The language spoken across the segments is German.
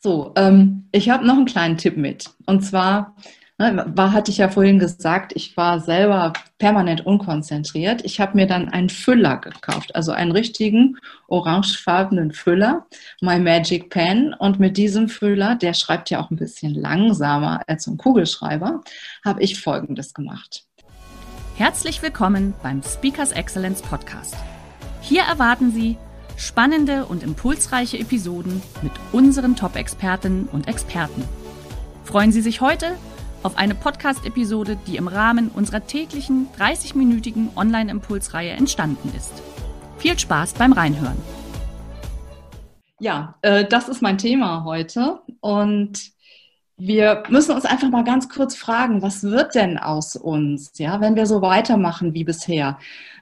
So, ähm, ich habe noch einen kleinen Tipp mit. Und zwar, ne, war, hatte ich ja vorhin gesagt, ich war selber permanent unkonzentriert. Ich habe mir dann einen Füller gekauft, also einen richtigen orangefarbenen Füller, My Magic Pen. Und mit diesem Füller, der schreibt ja auch ein bisschen langsamer als ein Kugelschreiber, habe ich Folgendes gemacht. Herzlich willkommen beim Speakers Excellence Podcast. Hier erwarten Sie Spannende und impulsreiche Episoden mit unseren Top-Expertinnen und Experten. Freuen Sie sich heute auf eine Podcast-Episode, die im Rahmen unserer täglichen 30-minütigen Online-Impulsreihe entstanden ist. Viel Spaß beim Reinhören. Ja, äh, das ist mein Thema heute und wir müssen uns einfach mal ganz kurz fragen, was wird denn aus uns, ja, wenn wir so weitermachen wie bisher?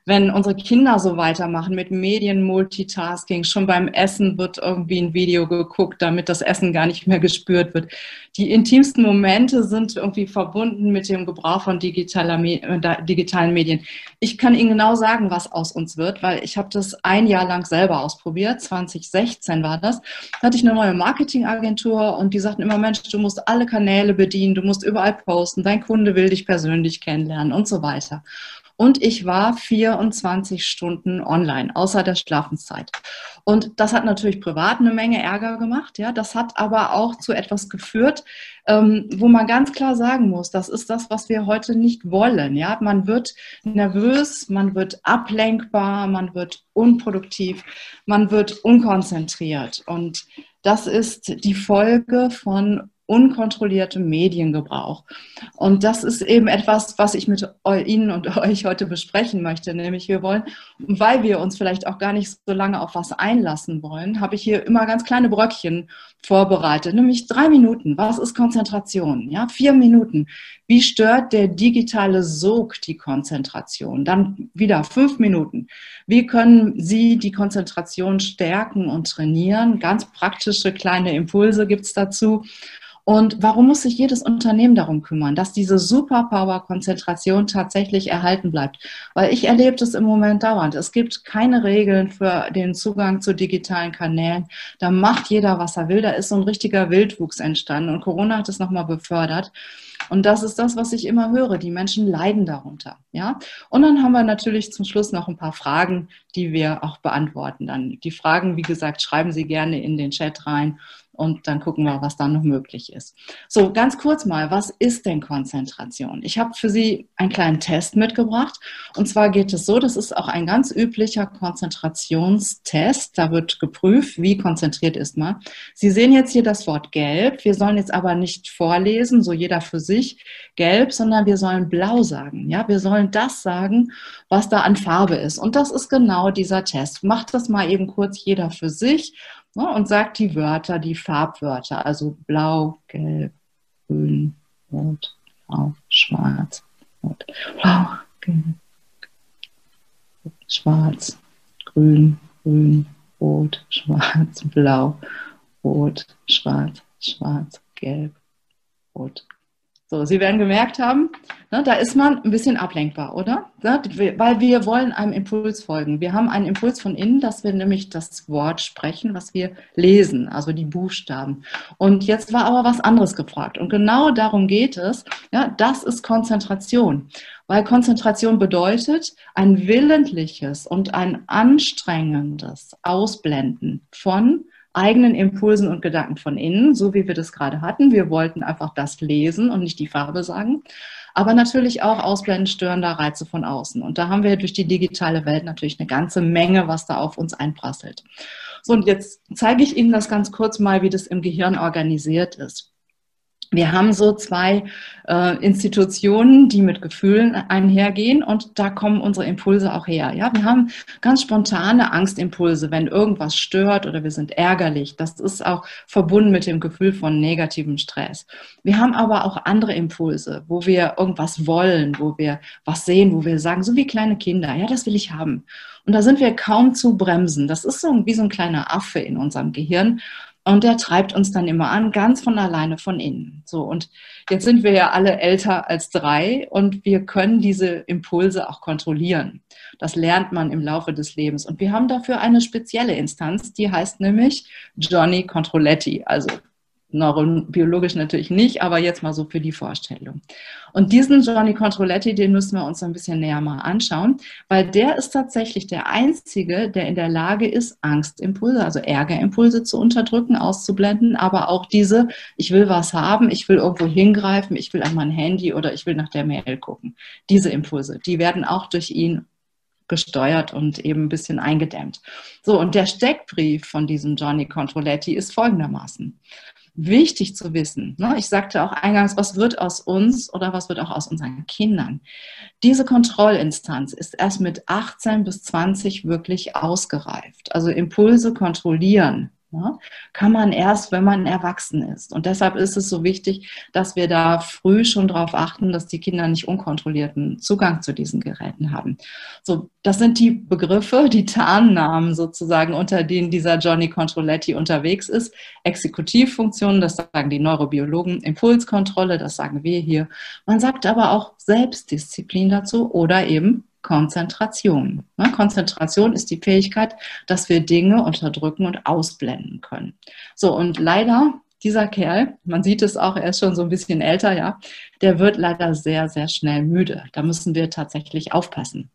Wenn unsere Kinder so weitermachen mit Medien, Multitasking, schon beim Essen wird irgendwie ein Video geguckt, damit das Essen gar nicht mehr gespürt wird. Die intimsten Momente sind irgendwie verbunden mit dem Gebrauch von digitaler, äh, digitalen Medien. Ich kann Ihnen genau sagen, was aus uns wird, weil ich habe das ein Jahr lang selber ausprobiert. 2016 war das. Da hatte ich eine neue Marketingagentur und die sagten immer, Mensch, du musst alle Kanäle bedienen, du musst überall posten, dein Kunde will dich persönlich kennenlernen und so weiter. Und ich war 24 Stunden online, außer der Schlafenszeit. Und das hat natürlich privat eine Menge Ärger gemacht. Ja, das hat aber auch zu etwas geführt, ähm, wo man ganz klar sagen muss, das ist das, was wir heute nicht wollen. Ja, man wird nervös, man wird ablenkbar, man wird unproduktiv, man wird unkonzentriert. Und das ist die Folge von unkontrolliertem Mediengebrauch. Und das ist eben etwas, was ich mit Ihnen und euch heute besprechen möchte. Nämlich wir wollen, weil wir uns vielleicht auch gar nicht so lange auf was einlassen wollen, habe ich hier immer ganz kleine Bröckchen vorbereitet. Nämlich drei Minuten. Was ist Konzentration? Ja, vier Minuten. Wie stört der digitale Sog die Konzentration? Dann wieder fünf Minuten. Wie können Sie die Konzentration stärken und trainieren? Ganz praktische kleine Impulse gibt es dazu. Und warum muss sich jedes Unternehmen darum kümmern, dass diese Superpower-Konzentration tatsächlich erhalten bleibt? Weil ich erlebe das im Moment dauernd. Es gibt keine Regeln für den Zugang zu digitalen Kanälen. Da macht jeder, was er will. Da ist so ein richtiger Wildwuchs entstanden. Und Corona hat es nochmal befördert. Und das ist das, was ich immer höre. Die Menschen leiden darunter. Ja? Und dann haben wir natürlich zum Schluss noch ein paar Fragen, die wir auch beantworten. Dann die Fragen, wie gesagt, schreiben Sie gerne in den Chat rein und dann gucken wir, was da noch möglich ist. So, ganz kurz mal, was ist denn Konzentration? Ich habe für Sie einen kleinen Test mitgebracht. Und zwar geht es so, das ist auch ein ganz üblicher Konzentrationstest. Da wird geprüft, wie konzentriert ist man. Sie sehen jetzt hier das Wort gelb. Wir sollen jetzt aber nicht vorlesen, so jeder für sich gelb, sondern wir sollen blau sagen. Ja, wir sollen das sagen, was da an Farbe ist. Und das ist genau dieser Test. Macht das mal eben kurz jeder für sich ne, und sagt die Wörter, die Farbwörter, also blau, gelb, grün, rot, blau, schwarz, rot, blau, gelb, schwarz, grün, grün, rot, schwarz, blau, rot, schwarz, schwarz, gelb, rot, so, Sie werden gemerkt haben, ne, da ist man ein bisschen ablenkbar, oder? Ne, weil wir wollen einem Impuls folgen. Wir haben einen Impuls von innen, dass wir nämlich das Wort sprechen, was wir lesen, also die Buchstaben. Und jetzt war aber was anderes gefragt. Und genau darum geht es. Ja, das ist Konzentration. Weil Konzentration bedeutet ein willentliches und ein anstrengendes Ausblenden von eigenen Impulsen und Gedanken von innen, so wie wir das gerade hatten. Wir wollten einfach das lesen und nicht die Farbe sagen. Aber natürlich auch ausblenden störender Reize von außen. Und da haben wir durch die digitale Welt natürlich eine ganze Menge, was da auf uns einprasselt. So, und jetzt zeige ich Ihnen das ganz kurz mal, wie das im Gehirn organisiert ist. Wir haben so zwei äh, Institutionen, die mit Gefühlen einhergehen und da kommen unsere Impulse auch her. Ja, wir haben ganz spontane Angstimpulse, wenn irgendwas stört oder wir sind ärgerlich. Das ist auch verbunden mit dem Gefühl von negativem Stress. Wir haben aber auch andere Impulse, wo wir irgendwas wollen, wo wir was sehen, wo wir sagen, so wie kleine Kinder, ja, das will ich haben. Und da sind wir kaum zu bremsen. Das ist so wie so ein kleiner Affe in unserem Gehirn. Und der treibt uns dann immer an, ganz von alleine von innen. So, und jetzt sind wir ja alle älter als drei und wir können diese Impulse auch kontrollieren. Das lernt man im Laufe des Lebens. Und wir haben dafür eine spezielle Instanz, die heißt nämlich Johnny Controletti, also neurobiologisch natürlich nicht, aber jetzt mal so für die Vorstellung. Und diesen Johnny Controletti, den müssen wir uns ein bisschen näher mal anschauen, weil der ist tatsächlich der Einzige, der in der Lage ist, Angstimpulse, also Ärgerimpulse zu unterdrücken, auszublenden, aber auch diese, ich will was haben, ich will irgendwo hingreifen, ich will an mein Handy oder ich will nach der Mail gucken. Diese Impulse, die werden auch durch ihn gesteuert und eben ein bisschen eingedämmt. So, und der Steckbrief von diesem Johnny Controletti ist folgendermaßen wichtig zu wissen. Ne? Ich sagte auch eingangs, was wird aus uns oder was wird auch aus unseren Kindern? Diese Kontrollinstanz ist erst mit 18 bis 20 wirklich ausgereift. Also Impulse kontrollieren ja, kann man erst, wenn man erwachsen ist. Und deshalb ist es so wichtig, dass wir da früh schon darauf achten, dass die Kinder nicht unkontrollierten Zugang zu diesen Geräten haben. So, das sind die Begriffe, die Tarnnamen sozusagen, unter denen dieser Johnny Controletti unterwegs ist. Exekutivfunktionen, das sagen die Neurobiologen, Impulskontrolle, das sagen wir hier. Man sagt aber auch Selbstdisziplin dazu oder eben Konzentration. Ne? Konzentration ist die Fähigkeit, dass wir Dinge unterdrücken und ausblenden können. So, und leider, dieser Kerl, man sieht es auch, er ist schon so ein bisschen älter, ja, der wird leider sehr, sehr schnell müde. Da müssen wir tatsächlich aufpassen.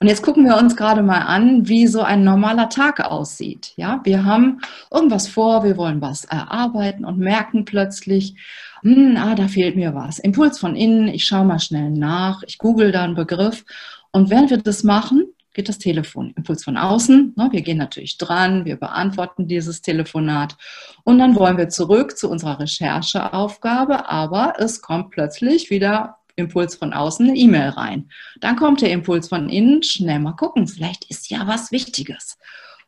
Und jetzt gucken wir uns gerade mal an, wie so ein normaler Tag aussieht. Ja, wir haben irgendwas vor, wir wollen was erarbeiten und merken plötzlich, hm, ah, da fehlt mir was. Impuls von innen, ich schaue mal schnell nach, ich google da einen Begriff. Und während wir das machen, geht das Telefon. Impuls von außen, ne, wir gehen natürlich dran, wir beantworten dieses Telefonat und dann wollen wir zurück zu unserer Rechercheaufgabe, aber es kommt plötzlich wieder Impuls von außen eine E-Mail rein. Dann kommt der Impuls von innen, schnell mal gucken, vielleicht ist ja was Wichtiges.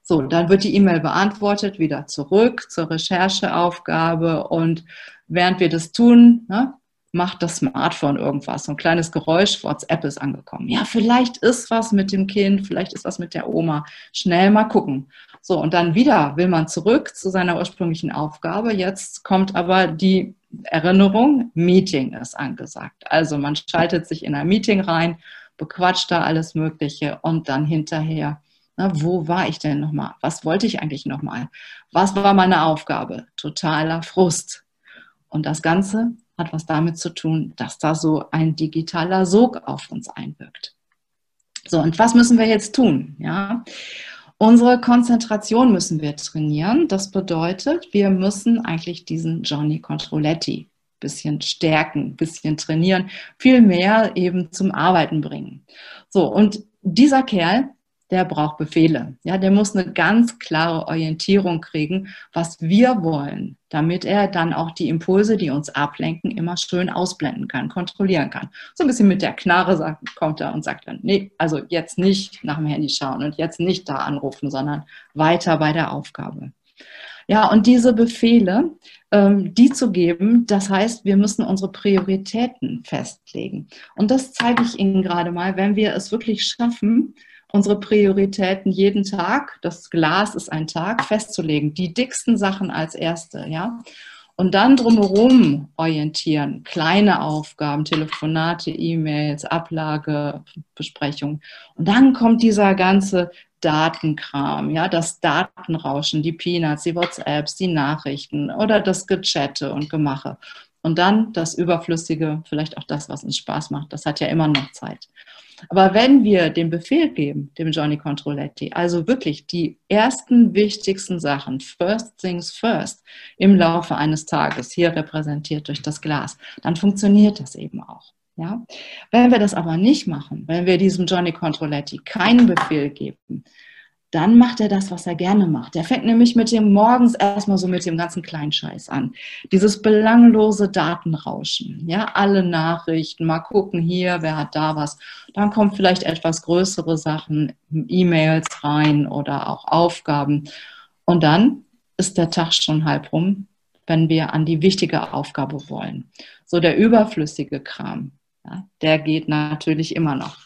So, dann wird die E-Mail beantwortet, wieder zurück zur Rechercheaufgabe und während wir das tun, ne, macht das Smartphone irgendwas. So ein kleines Geräusch, WhatsApp ist angekommen. Ja, vielleicht ist was mit dem Kind, vielleicht ist was mit der Oma. Schnell mal gucken. So, und dann wieder will man zurück zu seiner ursprünglichen Aufgabe. Jetzt kommt aber die Erinnerung, Meeting ist angesagt. Also man schaltet sich in ein Meeting rein, bequatscht da alles Mögliche und dann hinterher, na, wo war ich denn nochmal? Was wollte ich eigentlich nochmal? Was war meine Aufgabe? Totaler Frust. Und das Ganze hat was damit zu tun, dass da so ein digitaler Sog auf uns einwirkt. So, und was müssen wir jetzt tun? Ja, Unsere Konzentration müssen wir trainieren. Das bedeutet, wir müssen eigentlich diesen Johnny Controletti bisschen stärken, bisschen trainieren, viel mehr eben zum Arbeiten bringen. So, und dieser Kerl, der braucht Befehle. Ja, der muss eine ganz klare Orientierung kriegen, was wir wollen, damit er dann auch die Impulse, die uns ablenken, immer schön ausblenden kann, kontrollieren kann. So ein bisschen mit der Knarre sagt, kommt er und sagt dann, nee, also jetzt nicht nach dem Handy schauen und jetzt nicht da anrufen, sondern weiter bei der Aufgabe. Ja, und diese Befehle, ähm, die zu geben, das heißt, wir müssen unsere Prioritäten festlegen. Und das zeige ich Ihnen gerade mal, wenn wir es wirklich schaffen, unsere Prioritäten jeden Tag, das Glas ist ein Tag, festzulegen, die dicksten Sachen als erste, ja. Und dann drumherum orientieren, kleine Aufgaben, Telefonate, E-Mails, Ablage, Besprechung. Und dann kommt dieser ganze Datenkram, ja, das Datenrauschen, die Peanuts, die WhatsApps, die Nachrichten oder das Gechatte und Gemache. Und dann das Überflüssige, vielleicht auch das, was uns Spaß macht. Das hat ja immer noch Zeit. Aber wenn wir den Befehl geben, dem Johnny Controletti, also wirklich die ersten wichtigsten Sachen, first things first, im Laufe eines Tages, hier repräsentiert durch das Glas, dann funktioniert das eben auch. Ja? Wenn wir das aber nicht machen, wenn wir diesem Johnny Controletti keinen Befehl geben, dann macht er das, was er gerne macht. Er fängt nämlich mit dem morgens erstmal so mit dem ganzen Kleinscheiß an. Dieses belanglose Datenrauschen. Ja, alle Nachrichten, mal gucken hier, wer hat da was. Dann kommen vielleicht etwas größere Sachen, E-Mails rein oder auch Aufgaben. Und dann ist der Tag schon halb rum, wenn wir an die wichtige Aufgabe wollen. So der überflüssige Kram, ja, der geht natürlich immer noch.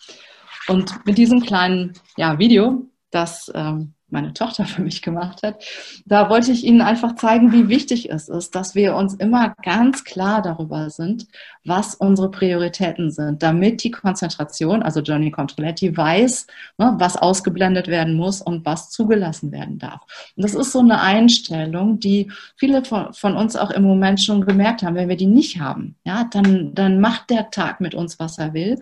Und mit diesem kleinen ja, Video, das ähm, meine Tochter für mich gemacht hat, da wollte ich Ihnen einfach zeigen, wie wichtig es ist, dass wir uns immer ganz klar darüber sind, was unsere Prioritäten sind, damit die Konzentration, also Johnny Controletti, weiß, ne, was ausgeblendet werden muss und was zugelassen werden darf. Und das ist so eine Einstellung, die viele von, von uns auch im Moment schon gemerkt haben. Wenn wir die nicht haben, ja, dann, dann macht der Tag mit uns, was er will.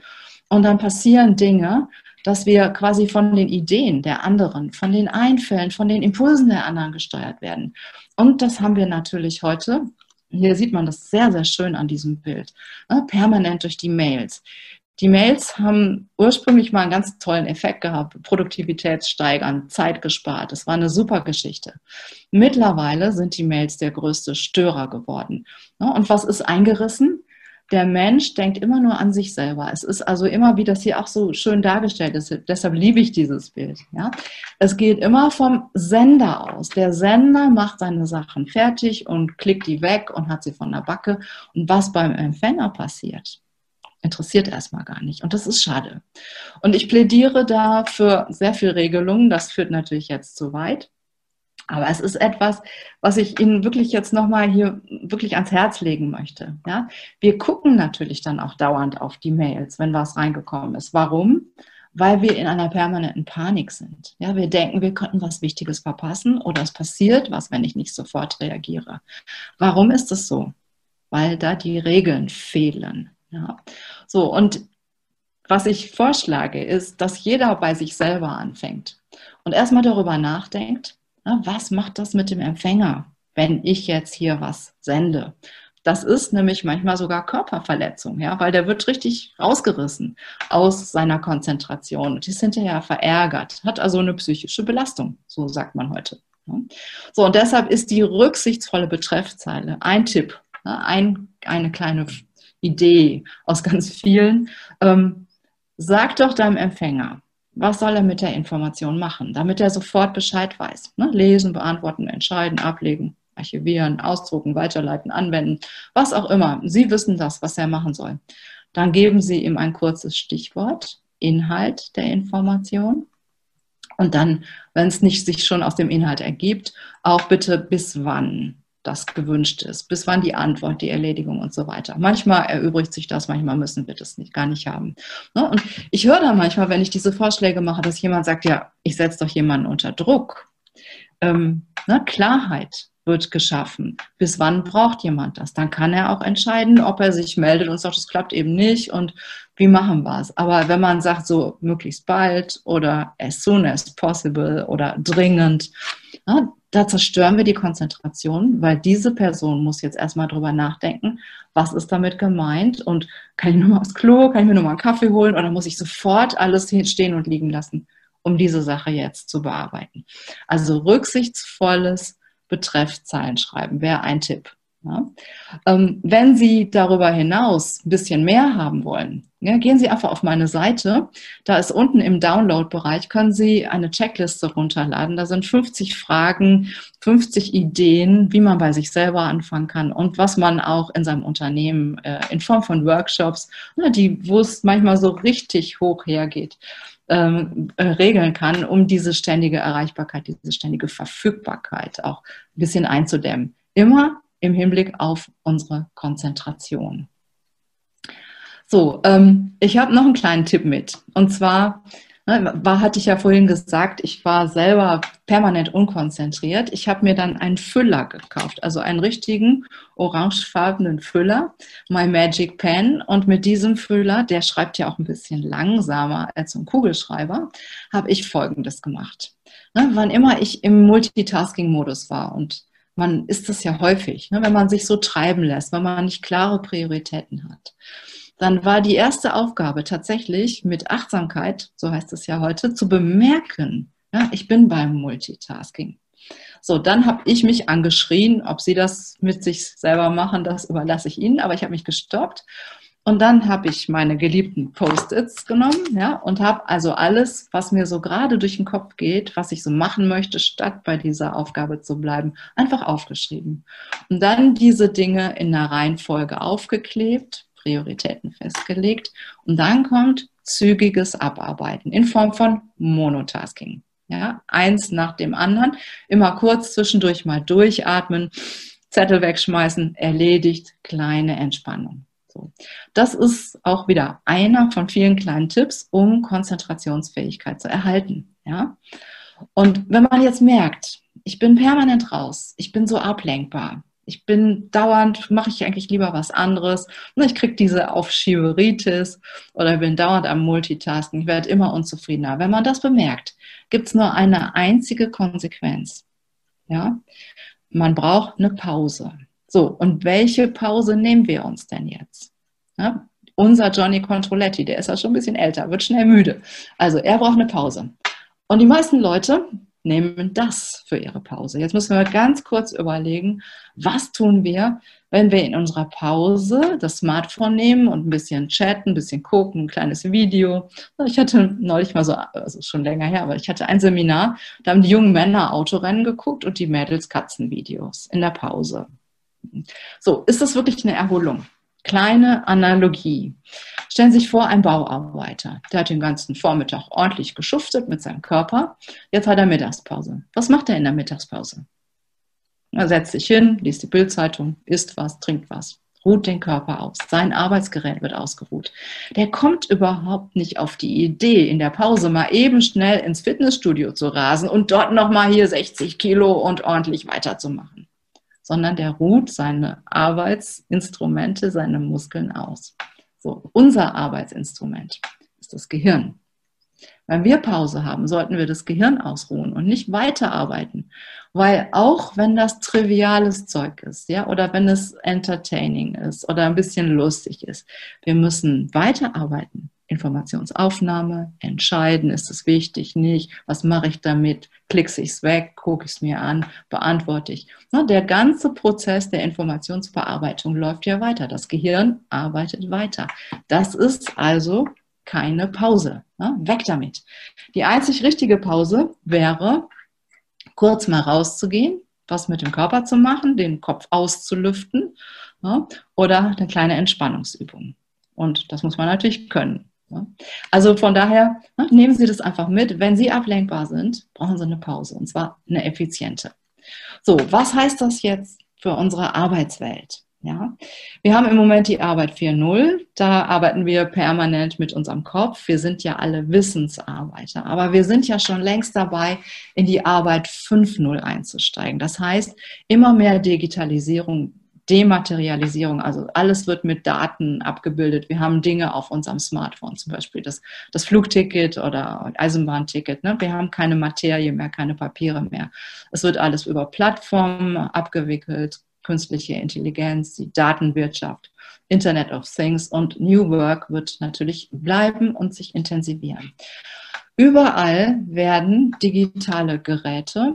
Und dann passieren Dinge, dass wir quasi von den Ideen der anderen, von den Einfällen, von den Impulsen der anderen gesteuert werden. Und das haben wir natürlich heute. Hier sieht man das sehr, sehr schön an diesem Bild. Ne, permanent durch die Mails. Die Mails haben ursprünglich mal einen ganz tollen Effekt gehabt, Produktivität steigern, Zeit gespart. Das war eine super Geschichte. Mittlerweile sind die Mails der größte Störer geworden. Ne, und was ist eingerissen? Der Mensch denkt immer nur an sich selber. Es ist also immer, wie das hier auch so schön dargestellt ist, deshalb liebe ich dieses Bild. Ja? Es geht immer vom Sender aus. Der Sender macht seine Sachen fertig und klickt die weg und hat sie von der Backe. Und was beim Empfänger passiert, interessiert erstmal gar nicht. Und das ist schade. Und ich plädiere da für sehr viel Regelungen. Das führt natürlich jetzt zu weit. Aber es ist etwas, was ich Ihnen wirklich jetzt nochmal hier wirklich ans Herz legen möchte. Ja? Wir gucken natürlich dann auch dauernd auf die Mails, wenn was reingekommen ist. Warum? Weil wir in einer permanenten Panik sind. Ja, wir denken, wir könnten was Wichtiges verpassen oder es passiert was, wenn ich nicht sofort reagiere. Warum ist es so? Weil da die Regeln fehlen. Ja? So, und was ich vorschlage, ist, dass jeder bei sich selber anfängt und erstmal darüber nachdenkt, was macht das mit dem Empfänger, wenn ich jetzt hier was sende? Das ist nämlich manchmal sogar Körperverletzung, ja, weil der wird richtig rausgerissen aus seiner Konzentration und ist hinterher verärgert, hat also eine psychische Belastung, so sagt man heute. So, und deshalb ist die rücksichtsvolle Betreffzeile ein Tipp, ein, eine kleine Idee aus ganz vielen. Ähm, sag doch deinem Empfänger, was soll er mit der Information machen, damit er sofort Bescheid weiß. Ne? Lesen, beantworten, entscheiden, ablegen, archivieren, ausdrucken, weiterleiten, anwenden, was auch immer. Sie wissen das, was er machen soll. Dann geben Sie ihm ein kurzes Stichwort, Inhalt der Information. Und dann, wenn es nicht sich schon aus dem Inhalt ergibt, auch bitte bis wann das gewünscht ist, bis wann die Antwort, die Erledigung und so weiter. Manchmal erübrigt sich das, manchmal müssen wir das nicht, gar nicht haben. Ne? Und ich höre da manchmal, wenn ich diese Vorschläge mache, dass jemand sagt, ja, ich setze doch jemanden unter Druck. Ähm, ne? Klarheit wird geschaffen. Bis wann braucht jemand das? Dann kann er auch entscheiden, ob er sich meldet und sagt, es klappt eben nicht und wie machen wir es. Aber wenn man sagt, so möglichst bald oder as soon as possible oder dringend, ja, da zerstören wir die Konzentration, weil diese Person muss jetzt erstmal drüber nachdenken, was ist damit gemeint und kann ich nur mal aufs Klo, kann ich mir nur mal einen Kaffee holen oder muss ich sofort alles stehen und liegen lassen, um diese Sache jetzt zu bearbeiten. Also rücksichtsvolles Betreffzeilen schreiben wäre ein Tipp. Ja. Ähm, wenn Sie darüber hinaus ein bisschen mehr haben wollen, ja, gehen Sie einfach auf meine Seite. Da ist unten im Download-Bereich, können Sie eine Checkliste runterladen. Da sind 50 Fragen, 50 Ideen, wie man bei sich selber anfangen kann und was man auch in seinem Unternehmen äh, in Form von Workshops, ne, die, wo es manchmal so richtig hoch hergeht, ähm, äh, regeln kann, um diese ständige Erreichbarkeit, diese ständige Verfügbarkeit auch ein bisschen einzudämmen. Immer im Hinblick auf unsere Konzentration. So, ähm, ich habe noch einen kleinen Tipp mit. Und zwar ne, war, hatte ich ja vorhin gesagt, ich war selber permanent unkonzentriert. Ich habe mir dann einen Füller gekauft, also einen richtigen orangefarbenen Füller, My Magic Pen. Und mit diesem Füller, der schreibt ja auch ein bisschen langsamer als ein Kugelschreiber, habe ich Folgendes gemacht. Ne, wann immer ich im Multitasking-Modus war und man ist das ja häufig, ne, wenn man sich so treiben lässt, wenn man nicht klare Prioritäten hat. Dann war die erste Aufgabe tatsächlich mit Achtsamkeit, so heißt es ja heute, zu bemerken, Ja, ich bin beim Multitasking. So, dann habe ich mich angeschrien. Ob Sie das mit sich selber machen, das überlasse ich Ihnen. Aber ich habe mich gestoppt. Und dann habe ich meine geliebten Post-its genommen, ja, und habe also alles, was mir so gerade durch den Kopf geht, was ich so machen möchte, statt bei dieser Aufgabe zu bleiben, einfach aufgeschrieben. Und dann diese Dinge in der Reihenfolge aufgeklebt, Prioritäten festgelegt. Und dann kommt zügiges Abarbeiten in Form von Monotasking. Ja, eins nach dem anderen, immer kurz zwischendurch mal durchatmen, Zettel wegschmeißen, erledigt, kleine Entspannung. So. Das ist auch wieder einer von vielen kleinen Tipps, um Konzentrationsfähigkeit zu erhalten. Ja? Und wenn man jetzt merkt, ich bin permanent raus, ich bin so ablenkbar, ich bin dauernd, mache ich eigentlich lieber was anderes. Ich kriege diese Aufschieberitis oder bin dauernd am Multitasking. Ich werde immer unzufriedener. Wenn man das bemerkt, gibt es nur eine einzige Konsequenz. Ja? Man braucht eine Pause. So, und welche Pause nehmen wir uns denn jetzt? Ja? Unser Johnny Controletti, der ist ja schon ein bisschen älter, wird schnell müde. Also er braucht eine Pause. Und die meisten Leute nehmen das für ihre Pause. Jetzt müssen wir ganz kurz überlegen, was tun wir, wenn wir in unserer Pause das Smartphone nehmen und ein bisschen chatten, ein bisschen gucken, ein kleines Video. Ich hatte neulich mal so, also schon länger her, aber ich hatte ein Seminar, da haben die jungen Männer Autorennen geguckt und die Mädels Katzenvideos in der Pause. So, ist das wirklich eine Erholung? Kleine Analogie. Stellen Sie sich vor, ein Bauarbeiter, der hat den ganzen Vormittag ordentlich geschuftet mit seinem Körper. Jetzt hat er Mittagspause. Was macht er in der Mittagspause? Er setzt sich hin, liest die Bildzeitung, isst was, trinkt was, ruht den Körper aus. Sein Arbeitsgerät wird ausgeruht. Der kommt überhaupt nicht auf die Idee, in der Pause mal eben schnell ins Fitnessstudio zu rasen und dort nochmal hier 60 Kilo und ordentlich weiterzumachen sondern der ruht seine Arbeitsinstrumente, seine Muskeln aus. So, unser Arbeitsinstrument ist das Gehirn. Wenn wir Pause haben, sollten wir das Gehirn ausruhen und nicht weiterarbeiten. Weil auch wenn das triviales Zeug ist, ja, oder wenn es entertaining ist oder ein bisschen lustig ist, wir müssen weiterarbeiten. Informationsaufnahme, entscheiden, ist es wichtig, nicht, was mache ich damit, klicke ich es weg, gucke ich es mir an, beantworte ich. Der ganze Prozess der Informationsverarbeitung läuft ja weiter. Das Gehirn arbeitet weiter. Das ist also keine Pause. Weg damit. Die einzig richtige Pause wäre, kurz mal rauszugehen, was mit dem Körper zu machen, den Kopf auszulüften oder eine kleine Entspannungsübung. Und das muss man natürlich können. Also von daher ne, nehmen Sie das einfach mit. Wenn Sie ablenkbar sind, brauchen Sie eine Pause und zwar eine effiziente. So, was heißt das jetzt für unsere Arbeitswelt? Ja, wir haben im Moment die Arbeit 4.0. Da arbeiten wir permanent mit unserem Kopf. Wir sind ja alle Wissensarbeiter, aber wir sind ja schon längst dabei, in die Arbeit 5.0 einzusteigen. Das heißt, immer mehr Digitalisierung Dematerialisierung, also alles wird mit Daten abgebildet. Wir haben Dinge auf unserem Smartphone, zum Beispiel das, das Flugticket oder Eisenbahnticket. Ne? Wir haben keine Materie mehr, keine Papiere mehr. Es wird alles über Plattformen abgewickelt, künstliche Intelligenz, die Datenwirtschaft, Internet of Things und New Work wird natürlich bleiben und sich intensivieren. Überall werden digitale Geräte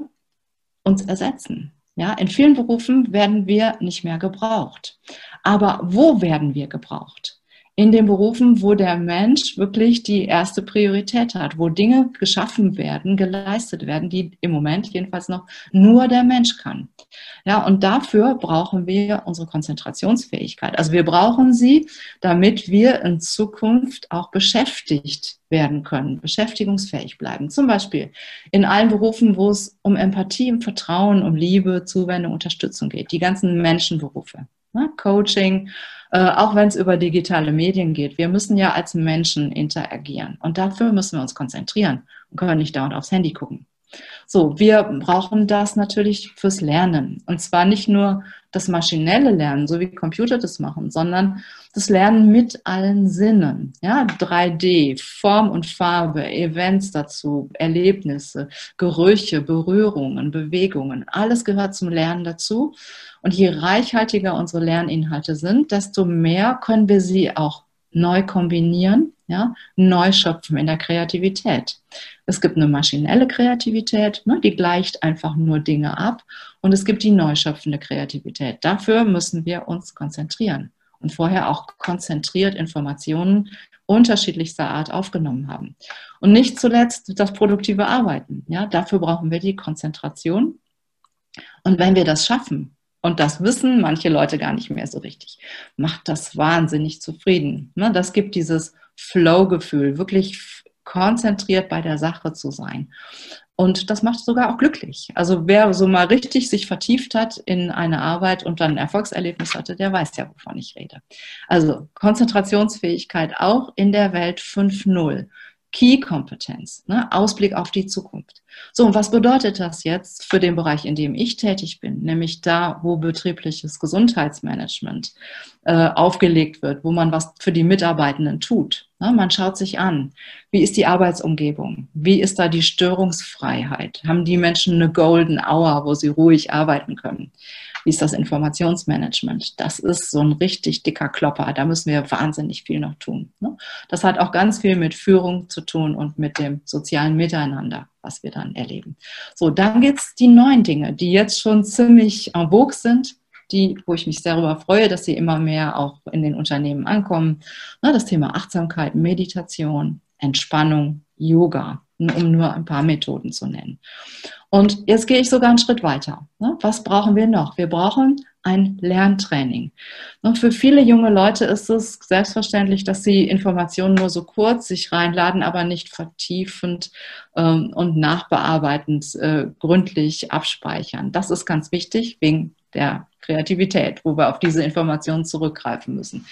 uns ersetzen. Ja, in vielen Berufen werden wir nicht mehr gebraucht. Aber wo werden wir gebraucht? In den Berufen, wo der Mensch wirklich die erste Priorität hat, wo Dinge geschaffen werden, geleistet werden, die im Moment jedenfalls noch nur der Mensch kann. Ja, und dafür brauchen wir unsere Konzentrationsfähigkeit. Also wir brauchen sie, damit wir in Zukunft auch beschäftigt werden können, beschäftigungsfähig bleiben. Zum Beispiel in allen Berufen, wo es um Empathie, um Vertrauen, um Liebe, Zuwendung, Unterstützung geht. Die ganzen Menschenberufe. Ne? Coaching, äh, auch wenn es über digitale Medien geht. Wir müssen ja als Menschen interagieren und dafür müssen wir uns konzentrieren und können nicht dauernd aufs Handy gucken. So, wir brauchen das natürlich fürs Lernen. Und zwar nicht nur das maschinelle Lernen, so wie Computer das machen, sondern das Lernen mit allen Sinnen. Ja, 3D, Form und Farbe, Events dazu, Erlebnisse, Gerüche, Berührungen, Bewegungen. Alles gehört zum Lernen dazu. Und je reichhaltiger unsere Lerninhalte sind, desto mehr können wir sie auch neu kombinieren, ja, neu schöpfen in der Kreativität. Es gibt eine maschinelle Kreativität, ne, die gleicht einfach nur Dinge ab und es gibt die neu schöpfende Kreativität. Dafür müssen wir uns konzentrieren und vorher auch konzentriert Informationen unterschiedlichster Art aufgenommen haben. Und nicht zuletzt das produktive Arbeiten. Ja, dafür brauchen wir die Konzentration. Und wenn wir das schaffen, und das wissen manche Leute gar nicht mehr so richtig, macht das wahnsinnig zufrieden. Ne? Das gibt dieses Flow-Gefühl, wirklich konzentriert bei der Sache zu sein. Und das macht sogar auch glücklich. Also wer so mal richtig sich vertieft hat in eine Arbeit und dann ein Erfolgserlebnis hatte, der weiß ja, wovon ich rede. Also Konzentrationsfähigkeit auch in der Welt 5.0. Key-Kompetenz, ne? Ausblick auf die Zukunft. So, und was bedeutet das jetzt für den Bereich, in dem ich tätig bin, nämlich da, wo betriebliches Gesundheitsmanagement äh, aufgelegt wird, wo man was für die Mitarbeitenden tut? Ne? Man schaut sich an, wie ist die Arbeitsumgebung? Wie ist da die Störungsfreiheit? Haben die Menschen eine Golden Hour, wo sie ruhig arbeiten können? Wie ist das Informationsmanagement? Das ist so ein richtig dicker Klopper. Da müssen wir wahnsinnig viel noch tun. Ne? Das hat auch ganz viel mit Führung zu tun und mit dem sozialen Miteinander, was wir dann erleben. So, dann gibt es die neuen Dinge, die jetzt schon ziemlich en vogue sind, die, wo ich mich sehr darüber freue, dass sie immer mehr auch in den Unternehmen ankommen. Ne, das Thema Achtsamkeit, Meditation, Entspannung, Yoga, um nur ein paar Methoden zu nennen. Und jetzt gehe ich sogar einen Schritt weiter. Ne? Was brauchen wir noch? Wir brauchen ein Lerntraining. Und für viele junge Leute ist es selbstverständlich, dass sie Informationen nur so kurz sich reinladen, aber nicht vertiefend ähm, und nachbearbeitend äh, gründlich abspeichern. Das ist ganz wichtig wegen der Kreativität, wo wir auf diese Informationen zurückgreifen müssen.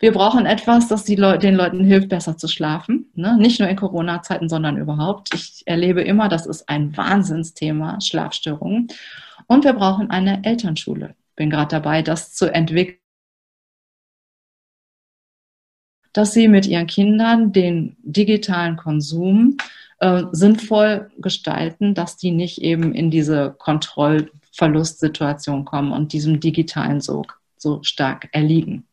Wir brauchen etwas, das Le den Leuten hilft, besser zu schlafen. Ne? Nicht nur in Corona-Zeiten, sondern überhaupt. Ich erlebe immer, das ist ein Wahnsinnsthema, Schlafstörungen. Und wir brauchen eine Elternschule. Bin gerade dabei, das zu entwickeln dass sie mit ihren Kindern den digitalen Konsum äh, sinnvoll gestalten, dass die nicht eben in diese Kontrollverlustsituation kommen und diesem digitalen Sog so stark erliegen.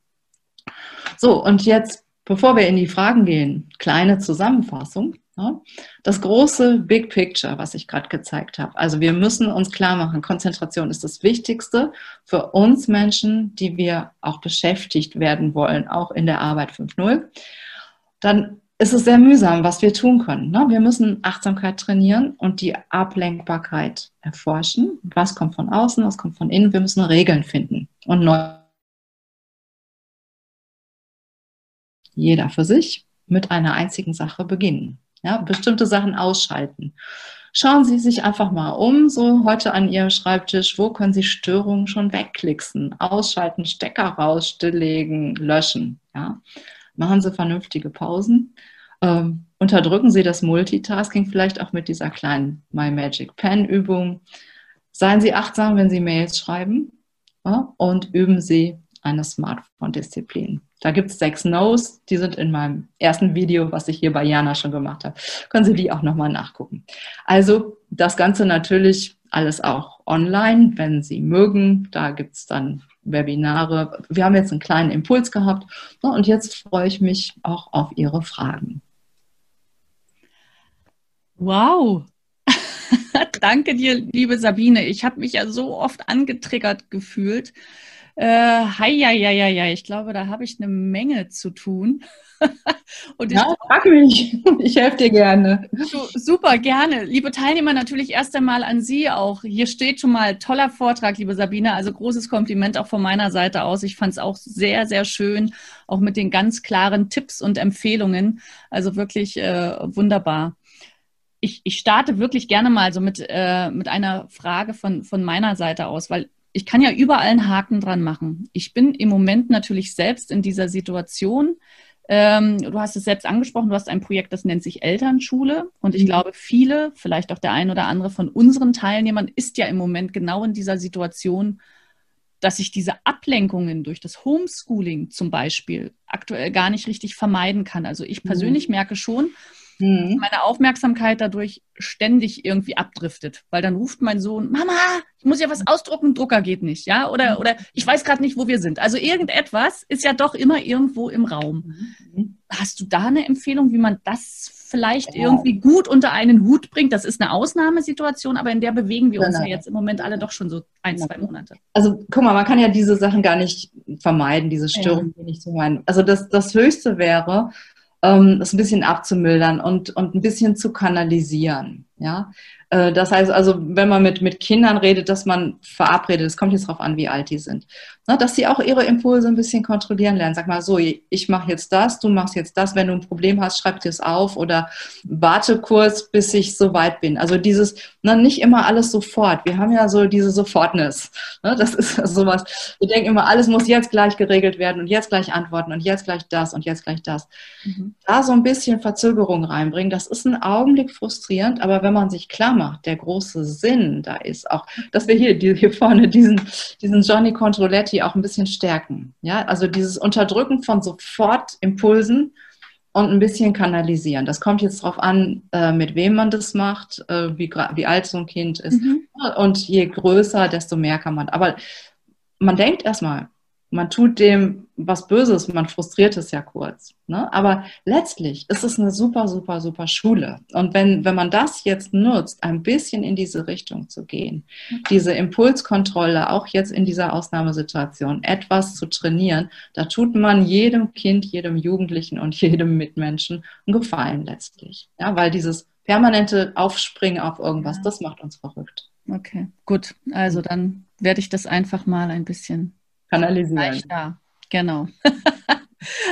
So, und jetzt, bevor wir in die Fragen gehen, kleine Zusammenfassung. Ja, das große Big Picture, was ich gerade gezeigt habe. Also wir müssen uns klar machen, Konzentration ist das Wichtigste für uns Menschen, die wir auch beschäftigt werden wollen, auch in der Arbeit 5.0. Dann ist es sehr mühsam, was wir tun können. Ne? Wir müssen Achtsamkeit trainieren und die Ablenkbarkeit erforschen. Was kommt von außen, was kommt von innen? Wir müssen Regeln finden und neu jeder für sich mit einer einzigen Sache beginnen. Ja, bestimmte Sachen ausschalten. Schauen Sie sich einfach mal um, so heute an Ihrem Schreibtisch, wo können Sie Störungen schon wegklicksen, ausschalten, Stecker raus, stilllegen, löschen. Ja. Machen Sie vernünftige Pausen. Ähm, unterdrücken Sie das Multitasking vielleicht auch mit dieser kleinen My Magic Pen Übung. Seien Sie achtsam, wenn Sie Mails schreiben ja, und üben Sie eine Smartphone-Disziplin. Da gibt es sechs No's, die sind in meinem ersten Video, was ich hier bei Jana schon gemacht habe. Können Sie die auch nochmal nachgucken. Also das Ganze natürlich alles auch online, wenn Sie mögen. Da gibt es dann Webinare. Wir haben jetzt einen kleinen Impuls gehabt und jetzt freue ich mich auch auf Ihre Fragen. Wow, Danke dir, liebe Sabine. Ich habe mich ja so oft angetriggert gefühlt äh, hei, hei, hei, hei. Ich glaube, da habe ich eine Menge zu tun. Und ich, ja, frag mich. Ich helfe dir gerne. Super, gerne. Liebe Teilnehmer, natürlich erst einmal an Sie auch. Hier steht schon mal toller Vortrag, liebe Sabine. Also großes Kompliment auch von meiner Seite aus. Ich fand es auch sehr, sehr schön, auch mit den ganz klaren Tipps und Empfehlungen. Also wirklich äh, wunderbar. Ich, ich, starte wirklich gerne mal so mit, äh, mit einer Frage von, von meiner Seite aus, weil ich kann ja überall einen Haken dran machen. Ich bin im Moment natürlich selbst in dieser Situation. Ähm, du hast es selbst angesprochen, du hast ein Projekt, das nennt sich Elternschule. Und ich mhm. glaube, viele, vielleicht auch der ein oder andere von unseren Teilnehmern, ist ja im Moment genau in dieser Situation, dass ich diese Ablenkungen durch das Homeschooling zum Beispiel aktuell gar nicht richtig vermeiden kann. Also ich persönlich mhm. merke schon, mhm. meine Aufmerksamkeit dadurch ständig irgendwie abdriftet. Weil dann ruft mein Sohn, Mama, ich muss ja was ausdrucken, Drucker geht nicht, ja? Oder, mhm. oder ich weiß gerade nicht, wo wir sind. Also irgendetwas ist ja doch immer irgendwo im Raum. Mhm. Hast du da eine Empfehlung, wie man das vielleicht ja. irgendwie gut unter einen Hut bringt? Das ist eine Ausnahmesituation, aber in der bewegen wir uns ja jetzt im Moment alle doch schon so ein, zwei Monate. Also guck mal, man kann ja diese Sachen gar nicht vermeiden, diese Störungen ja. nicht zu meinen. Also das, das Höchste wäre, ähm, das ein bisschen abzumildern und, und ein bisschen zu kanalisieren. Ja, äh, das heißt also, wenn man mit, mit Kindern redet, dass man verabredet, es kommt jetzt darauf an, wie alt die sind, ne, dass sie auch ihre Impulse ein bisschen kontrollieren lernen. Sag mal so, ich mache jetzt das, du machst jetzt das. Wenn du ein Problem hast, schreib dir es auf oder warte kurz, bis ich so weit bin. Also dieses, ne, nicht immer alles sofort. Wir haben ja so diese Sofortness. Ne, das ist sowas. Wir denken immer, alles muss jetzt gleich geregelt werden und jetzt gleich antworten und jetzt gleich das und jetzt gleich das. Mhm. Da so ein bisschen Verzögerung reinbringen, das ist ein Augenblick frustrierend, aber wenn man sich klar macht, der große Sinn da ist, auch, dass wir hier, hier vorne diesen, diesen Johnny Controletti auch ein bisschen stärken. Ja, also dieses Unterdrücken von Sofortimpulsen und ein bisschen kanalisieren. Das kommt jetzt darauf an, äh, mit wem man das macht, äh, wie, wie alt so ein Kind ist. Mhm. Und je größer, desto mehr kann man. Aber man denkt erstmal, man tut dem was Böses, man frustriert es ja kurz. Ne? Aber letztlich ist es eine super, super, super Schule. Und wenn, wenn man das jetzt nutzt, ein bisschen in diese Richtung zu gehen, diese Impulskontrolle auch jetzt in dieser Ausnahmesituation etwas zu trainieren, da tut man jedem Kind, jedem Jugendlichen und jedem Mitmenschen einen Gefallen letztlich. Ja, weil dieses permanente Aufspringen auf irgendwas, das macht uns verrückt. Okay, gut. Also dann werde ich das einfach mal ein bisschen kanalisieren. Leichter. Genau.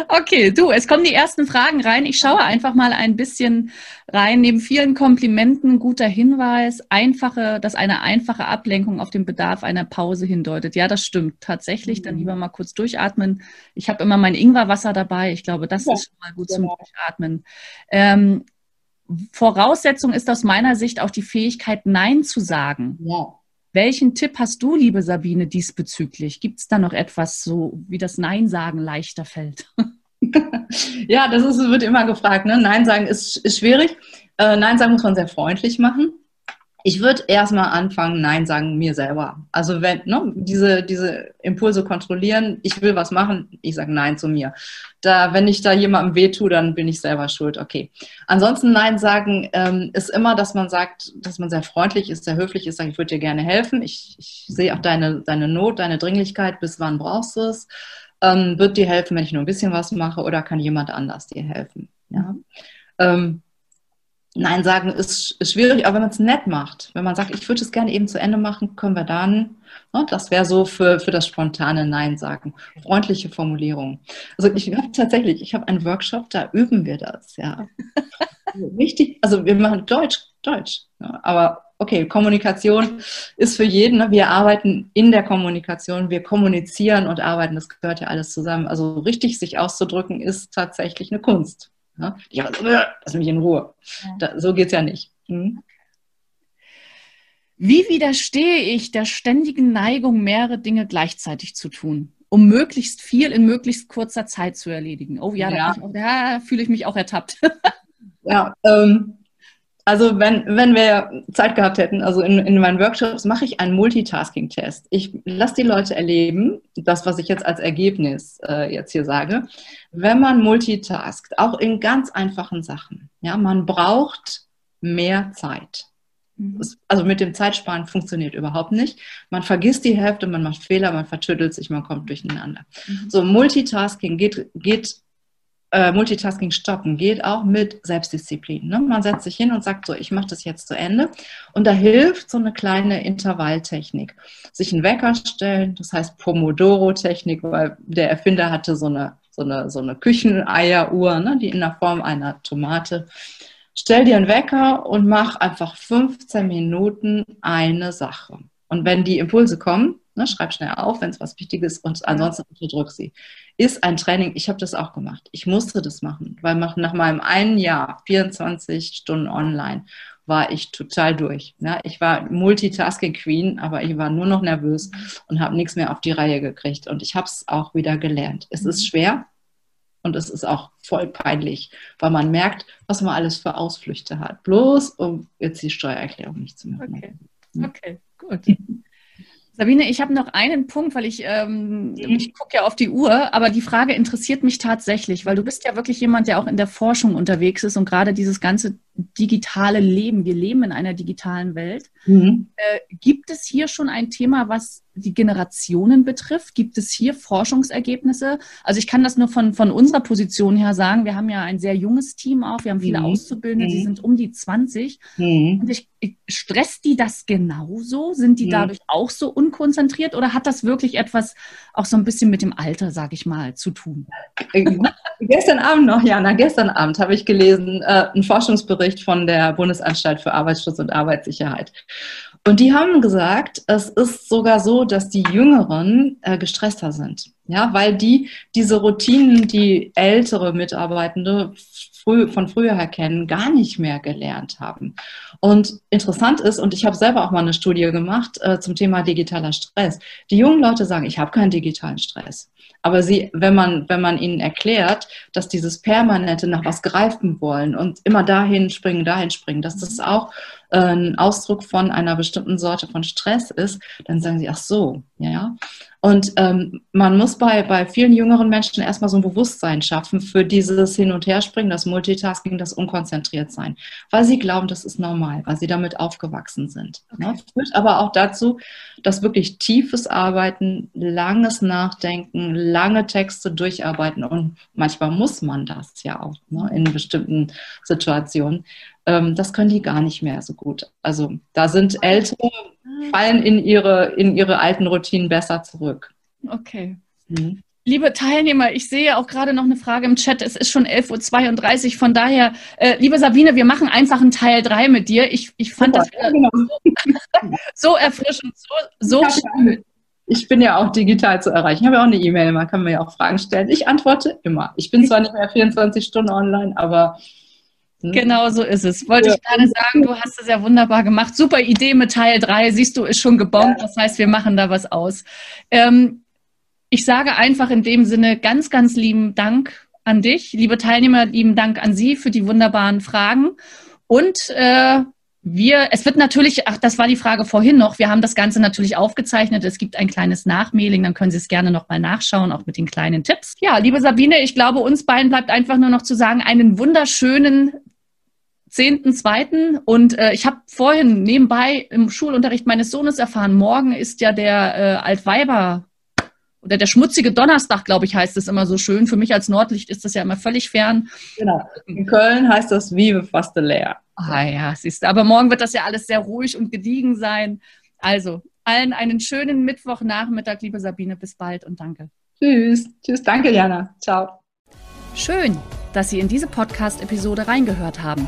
Okay, du, es kommen die ersten Fragen rein. Ich schaue einfach mal ein bisschen rein. Neben vielen Komplimenten, guter Hinweis, einfache, dass eine einfache Ablenkung auf den Bedarf einer Pause hindeutet. Ja, das stimmt tatsächlich. Dann mhm. lieber mal kurz durchatmen. Ich habe immer mein Ingwerwasser dabei. Ich glaube, das ja, ist schon mal gut genau. zum Durchatmen. Ähm, Voraussetzung ist aus meiner Sicht auch die Fähigkeit, Nein zu sagen. Ja. Welchen Tipp hast du, liebe Sabine, diesbezüglich? Gibt es da noch etwas, so wie das Nein sagen leichter fällt? ja, das ist, wird immer gefragt. Ne? Nein sagen ist, ist schwierig. Äh, Nein sagen muss man sehr freundlich machen ich würde erstmal anfangen, Nein sagen mir selber. Also wenn, ne, diese, diese Impulse kontrollieren, ich will was machen, ich sage Nein zu mir. Da, wenn ich da jemandem wehtue, dann bin ich selber schuld. Okay. Ansonsten Nein sagen ähm, ist immer, dass man sagt, dass man sehr freundlich ist, sehr höflich ist, sagt, ich würde dir gerne helfen. Ich, ich sehe auch deine, deine Not, deine Dringlichkeit, bis wann brauchst du es? Ähm, wird dir helfen, wenn ich nur ein bisschen was mache oder kann jemand anders dir helfen? Ja. Ähm, Nein sagen ist, ist schwierig, aber wenn man es nett macht, wenn man sagt, ich würde es gerne eben zu Ende machen, können wir dann, ne, das wäre so für, für das spontane Nein sagen. Freundliche Formulierung. Also ich habe tatsächlich, ich habe einen Workshop, da üben wir das, ja. Wichtig, also wir machen Deutsch, Deutsch, ja, aber okay, Kommunikation ist für jeden, ne? wir arbeiten in der Kommunikation, wir kommunizieren und arbeiten, das gehört ja alles zusammen. Also richtig sich auszudrücken ist tatsächlich eine Kunst. Ja? Ich lass mich in Ruhe. Da, so geht es ja nicht. Hm? Wie widerstehe ich der ständigen Neigung, mehrere Dinge gleichzeitig zu tun, um möglichst viel in möglichst kurzer Zeit zu erledigen? Oh ja, ja. da, da fühle ich mich auch ertappt. ja, ähm, also wenn, wenn wir Zeit gehabt hätten, also in, in meinen Workshops mache ich einen Multitasking-Test. Ich lasse die Leute erleben, das, was ich jetzt als Ergebnis äh, jetzt hier sage, wenn man multitaskt, auch in ganz einfachen Sachen, ja, man braucht mehr Zeit. Mhm. also mit dem Zeitsparen funktioniert überhaupt nicht. Man vergisst die Hälfte, man macht Fehler, man vertüttelt sich, man kommt durcheinander. Mhm. So, Multitasking geht, geht äh, Multitasking stoppen geht auch mit Selbstdisziplin. Ne? Man setzt sich hin und sagt so, ich mache das jetzt zu Ende. Und da hilft so eine kleine Intervalltechnik. Sich einen Wecker stellen, das heißt Pomodoro-Technik, weil der Erfinder hatte so eine, so eine, so eine Kücheneieruhr, ne? die in der Form einer Tomate. Stell dir einen Wecker und mach einfach 15 Minuten eine Sache. Und wenn die Impulse kommen, Ne, schreib schnell auf, wenn es was Wichtiges ist und ansonsten unterdrück sie. Ist ein Training, ich habe das auch gemacht. Ich musste das machen, weil nach meinem einen Jahr, 24 Stunden online, war ich total durch. Ja, ich war Multitasking Queen, aber ich war nur noch nervös und habe nichts mehr auf die Reihe gekriegt. Und ich habe es auch wieder gelernt. Es ist mhm. schwer, Und es ist auch voll peinlich, weil man merkt, was man alles für Ausflüchte hat. Bloß, um jetzt die Steuererklärung nicht zu machen. Okay, okay gut. Sabine, ich habe noch einen Punkt, weil ich, ähm, mhm. ich gucke ja auf die Uhr, aber die Frage interessiert mich tatsächlich, weil du bist ja wirklich jemand, der auch in der Forschung unterwegs ist und gerade dieses ganze digitale Leben, wir leben in einer digitalen Welt. Mhm. Äh, gibt es hier schon ein Thema, was die Generationen betrifft? Gibt es hier Forschungsergebnisse? Also ich kann das nur von, von unserer Position her sagen. Wir haben ja ein sehr junges Team auch. Wir haben viele mhm. Auszubildende, die mhm. sind um die 20. Mhm. Und ich, ich, stresst die das genauso? Sind die mhm. dadurch auch so unkonzentriert oder hat das wirklich etwas auch so ein bisschen mit dem Alter, sage ich mal, zu tun? Äh, gestern Abend noch, Jana, gestern Abend habe ich gelesen, äh, einen Forschungsbericht von der Bundesanstalt für Arbeitsschutz und Arbeitssicherheit. Und die haben gesagt, es ist sogar so, dass die Jüngeren äh, gestresster sind. Ja, weil die diese Routinen, die ältere Mitarbeitende früh, von früher her kennen, gar nicht mehr gelernt haben. Und interessant ist, und ich habe selber auch mal eine Studie gemacht äh, zum Thema digitaler Stress. Die jungen Leute sagen, ich habe keinen digitalen Stress. Aber sie, wenn man, wenn man ihnen erklärt, dass dieses permanente nach was greifen wollen und immer dahin springen, dahin springen, dass das auch äh, ein Ausdruck von einer bestimmten Sorte von Stress ist, dann sagen sie, ach so, ja. Und ähm, man muss bei, bei vielen jüngeren Menschen erstmal so ein Bewusstsein schaffen für dieses Hin- und Herspringen, das Multitasking, das Unkonzentriertsein, weil sie glauben, das ist normal, weil sie damit aufgewachsen sind. Okay. Ne? Führt aber auch dazu, dass wirklich tiefes Arbeiten, langes Nachdenken, lange Texte durcharbeiten und manchmal muss man das ja auch ne, in bestimmten Situationen. Ähm, das können die gar nicht mehr so gut. Also da sind Ältere fallen in ihre, in ihre alten Routinen besser zurück. Okay. Mhm. Liebe Teilnehmer, ich sehe auch gerade noch eine Frage im Chat. Es ist schon 11.32 Uhr. Von daher, äh, liebe Sabine, wir machen einfach einen Teil 3 mit dir. Ich, ich fand Super, das genau. so, so, erfrischend, so, so schön. Ich bin ja auch digital zu erreichen. Ich habe ja auch eine E-Mail, man kann mir ja auch Fragen stellen. Ich antworte immer. Ich bin zwar nicht mehr 24 Stunden online, aber? Genau so ist es. Wollte ja. ich gerade sagen, du hast es ja wunderbar gemacht. Super Idee mit Teil 3. Siehst du, ist schon gebombt. Ja. Das heißt, wir machen da was aus. Ähm, ich sage einfach in dem Sinne ganz, ganz lieben Dank an dich, liebe Teilnehmer, lieben Dank an Sie für die wunderbaren Fragen. Und äh, wir, es wird natürlich, ach, das war die Frage vorhin noch, wir haben das Ganze natürlich aufgezeichnet. Es gibt ein kleines Nachmailing, dann können Sie es gerne nochmal nachschauen, auch mit den kleinen Tipps. Ja, liebe Sabine, ich glaube, uns beiden bleibt einfach nur noch zu sagen, einen wunderschönen 10.2. Und äh, ich habe vorhin nebenbei im Schulunterricht meines Sohnes erfahren, morgen ist ja der äh, Altweiber oder der schmutzige Donnerstag, glaube ich, heißt es immer so schön. Für mich als Nordlicht ist das ja immer völlig fern. Genau. In Köln heißt das Vive Faste leer. Ah ja, siehst du. Aber morgen wird das ja alles sehr ruhig und gediegen sein. Also, allen einen schönen Mittwochnachmittag, liebe Sabine. Bis bald und danke. Tschüss. Tschüss. Danke, Jana. Ciao. Schön, dass Sie in diese Podcast-Episode reingehört haben.